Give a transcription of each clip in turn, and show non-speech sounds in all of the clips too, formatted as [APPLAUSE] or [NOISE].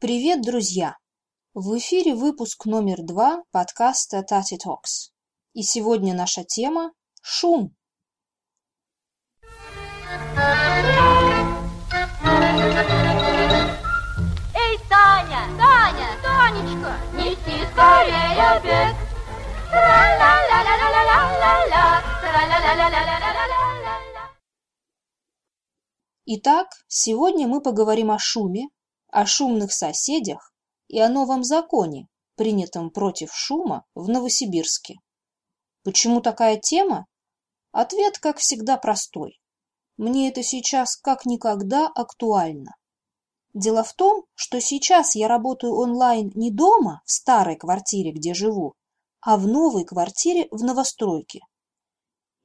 Привет, друзья! В эфире выпуск номер два подкаста Tati Talks. И сегодня наша тема – шум. Эй, Таня! Таня! Танечка! Неси скорее обед! Итак, сегодня мы поговорим о шуме, о шумных соседях и о новом законе, принятом против шума в Новосибирске. Почему такая тема? Ответ, как всегда, простой. Мне это сейчас как никогда актуально. Дело в том, что сейчас я работаю онлайн не дома, в старой квартире, где живу, а в новой квартире в новостройке.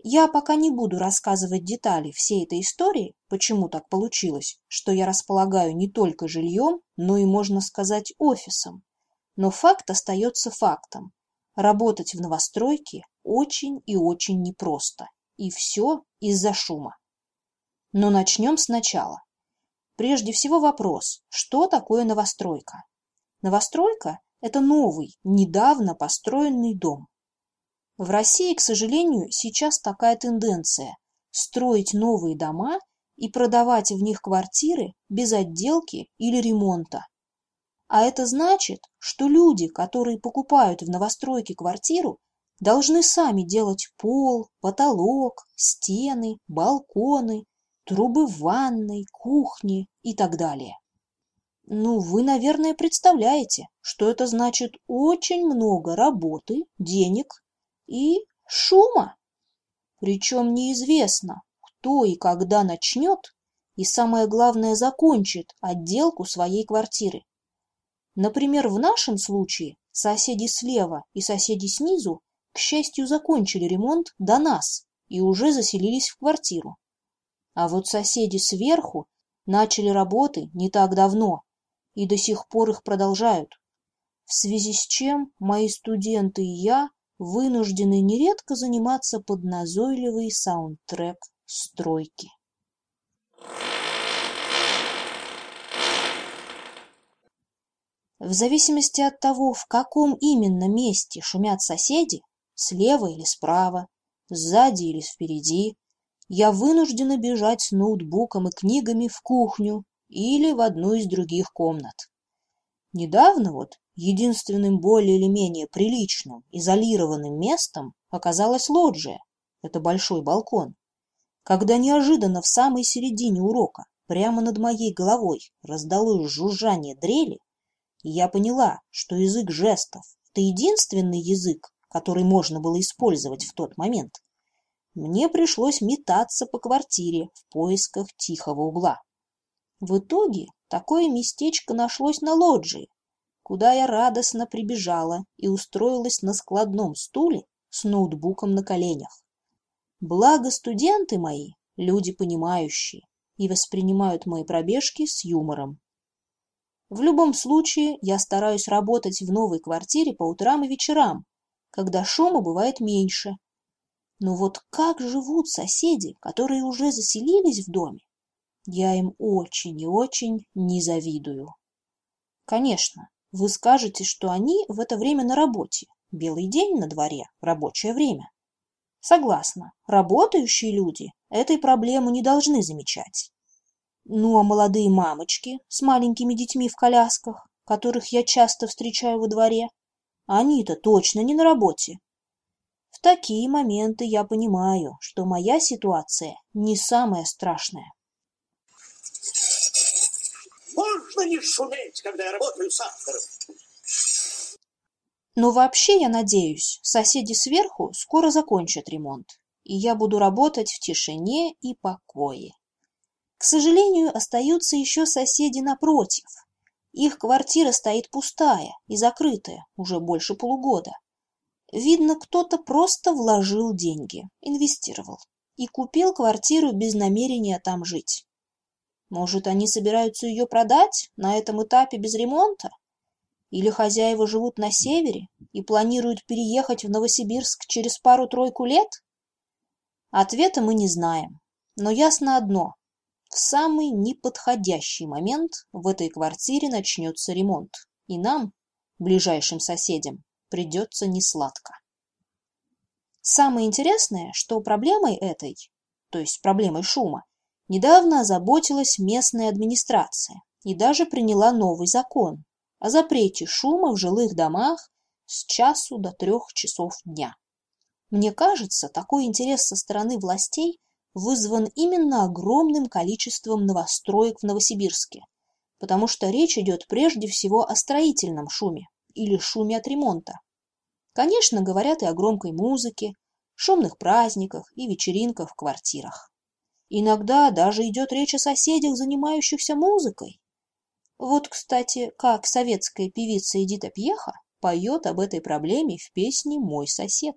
Я пока не буду рассказывать детали всей этой истории, почему так получилось, что я располагаю не только жильем, но и, можно сказать, офисом. Но факт остается фактом. Работать в новостройке очень и очень непросто. И все из-за шума. Но начнем сначала. Прежде всего вопрос, что такое новостройка? Новостройка – это новый, недавно построенный дом. В России, к сожалению, сейчас такая тенденция – строить новые дома и продавать в них квартиры без отделки или ремонта. А это значит, что люди, которые покупают в новостройке квартиру, должны сами делать пол, потолок, стены, балконы, трубы в ванной, кухне и так далее. Ну, вы, наверное, представляете, что это значит очень много работы, денег и шума. Причем неизвестно, кто и когда начнет, и самое главное, закончит отделку своей квартиры. Например, в нашем случае соседи слева и соседи снизу, к счастью, закончили ремонт до нас и уже заселились в квартиру. А вот соседи сверху начали работы не так давно и до сих пор их продолжают. В связи с чем мои студенты и я вынуждены нередко заниматься под назойливый саундтрек стройки. В зависимости от того, в каком именно месте шумят соседи, слева или справа, сзади или впереди, я вынуждена бежать с ноутбуком и книгами в кухню или в одну из других комнат. Недавно вот единственным более или менее приличным, изолированным местом оказалась лоджия, это большой балкон. Когда неожиданно в самой середине урока, прямо над моей головой, раздалось жужжание дрели, я поняла, что язык жестов – это единственный язык, который можно было использовать в тот момент. Мне пришлось метаться по квартире в поисках тихого угла. В итоге такое местечко нашлось на лоджии, куда я радостно прибежала и устроилась на складном стуле с ноутбуком на коленях. Благо студенты мои – люди понимающие и воспринимают мои пробежки с юмором. В любом случае, я стараюсь работать в новой квартире по утрам и вечерам, когда шума бывает меньше. Но вот как живут соседи, которые уже заселились в доме, я им очень и очень не завидую. Конечно, вы скажете, что они в это время на работе. Белый день на дворе, рабочее время. Согласна, работающие люди этой проблемы не должны замечать. Ну а молодые мамочки с маленькими детьми в колясках, которых я часто встречаю во дворе, они-то точно не на работе. В такие моменты я понимаю, что моя ситуация не самая страшная. Можно не шуметь, когда я работаю с автором. Но вообще, я надеюсь, соседи сверху скоро закончат ремонт, и я буду работать в тишине и покое. К сожалению, остаются еще соседи напротив. Их квартира стоит пустая и закрытая уже больше полугода. Видно, кто-то просто вложил деньги, инвестировал и купил квартиру без намерения там жить. Может, они собираются ее продать на этом этапе без ремонта? Или хозяева живут на севере и планируют переехать в Новосибирск через пару-тройку лет? Ответа мы не знаем, но ясно одно в самый неподходящий момент в этой квартире начнется ремонт, и нам, ближайшим соседям, придется несладко. Самое интересное, что проблемой этой, то есть проблемой шума, недавно озаботилась местная администрация и даже приняла новый закон о запрете шума в жилых домах с часу до трех часов дня. Мне кажется, такой интерес со стороны властей вызван именно огромным количеством новостроек в Новосибирске, потому что речь идет прежде всего о строительном шуме или шуме от ремонта. Конечно, говорят и о громкой музыке, шумных праздниках и вечеринках в квартирах. Иногда даже идет речь о соседях, занимающихся музыкой. Вот, кстати, как советская певица Эдита Пьеха поет об этой проблеме в песне «Мой сосед».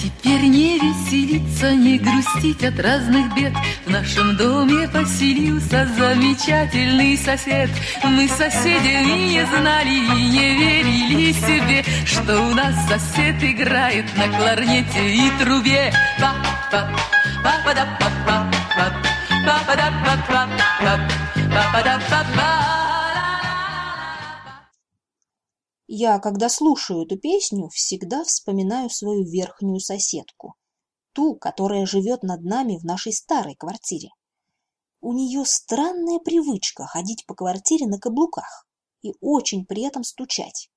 Теперь не веселиться, не грустить от разных бед. В нашем доме поселился замечательный сосед. Мы соседями не знали и не верили себе Что у нас сосед играет на кларнете и трубе. Па па па па да па па па па па да па па па па да па Я, когда слушаю эту песню, всегда вспоминаю свою верхнюю соседку, ту, которая живет над нами в нашей старой квартире. У нее странная привычка ходить по квартире на каблуках и очень при этом стучать.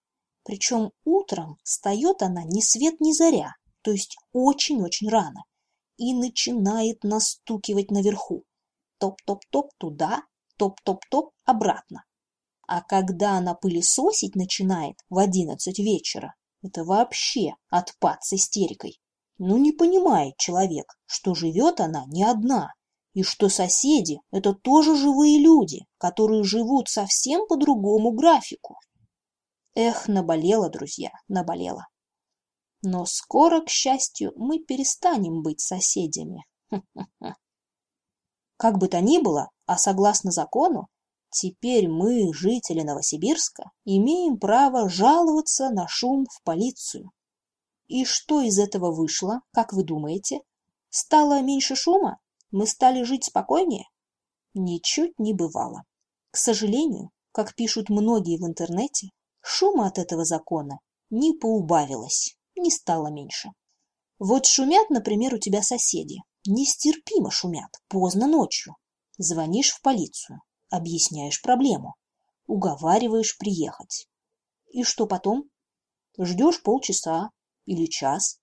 Причем утром встает она ни свет ни заря, то есть очень-очень рано, и начинает настукивать наверху. Топ-топ-топ туда, топ-топ-топ обратно. А когда она пылесосить начинает в одиннадцать вечера, это вообще отпад с истерикой. Ну не понимает человек, что живет она не одна, и что соседи – это тоже живые люди, которые живут совсем по другому графику. Эх, наболело, друзья, наболело. Но скоро, к счастью, мы перестанем быть соседями. [LAUGHS] Как бы то ни было, а согласно закону, Теперь мы, жители Новосибирска, имеем право жаловаться на шум в полицию. И что из этого вышло, как вы думаете? Стало меньше шума? Мы стали жить спокойнее? Ничуть не бывало. К сожалению, как пишут многие в интернете, шума от этого закона не поубавилось, не стало меньше. Вот шумят, например, у тебя соседи. Нестерпимо шумят, поздно ночью. Звонишь в полицию объясняешь проблему, уговариваешь приехать. И что потом? Ждешь полчаса или час,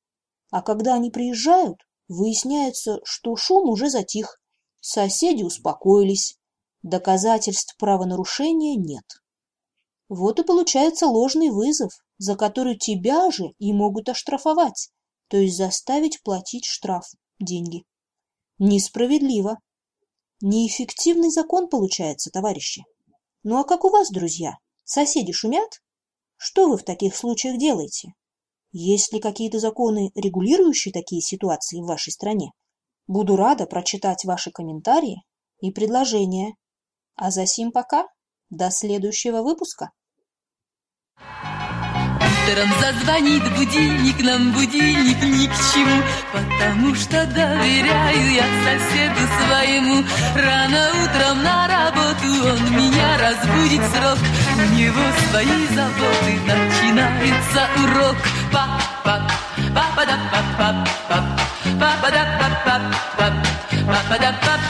а когда они приезжают, выясняется, что шум уже затих, соседи успокоились, доказательств правонарушения нет. Вот и получается ложный вызов, за который тебя же и могут оштрафовать, то есть заставить платить штраф, деньги. Несправедливо. Неэффективный закон получается, товарищи. Ну а как у вас, друзья? Соседи шумят? Что вы в таких случаях делаете? Есть ли какие-то законы, регулирующие такие ситуации в вашей стране? Буду рада прочитать ваши комментарии и предложения. А за сим пока. До следующего выпуска. Утром зазвонит будильник, нам будильник ни к чему, Потому что доверяю я соседу своему. Рано утром на работу он меня разбудит срок, У него свои заботы, начинается урок. Папа, папа да папа, папа, папа да папа, папа, папа да папа.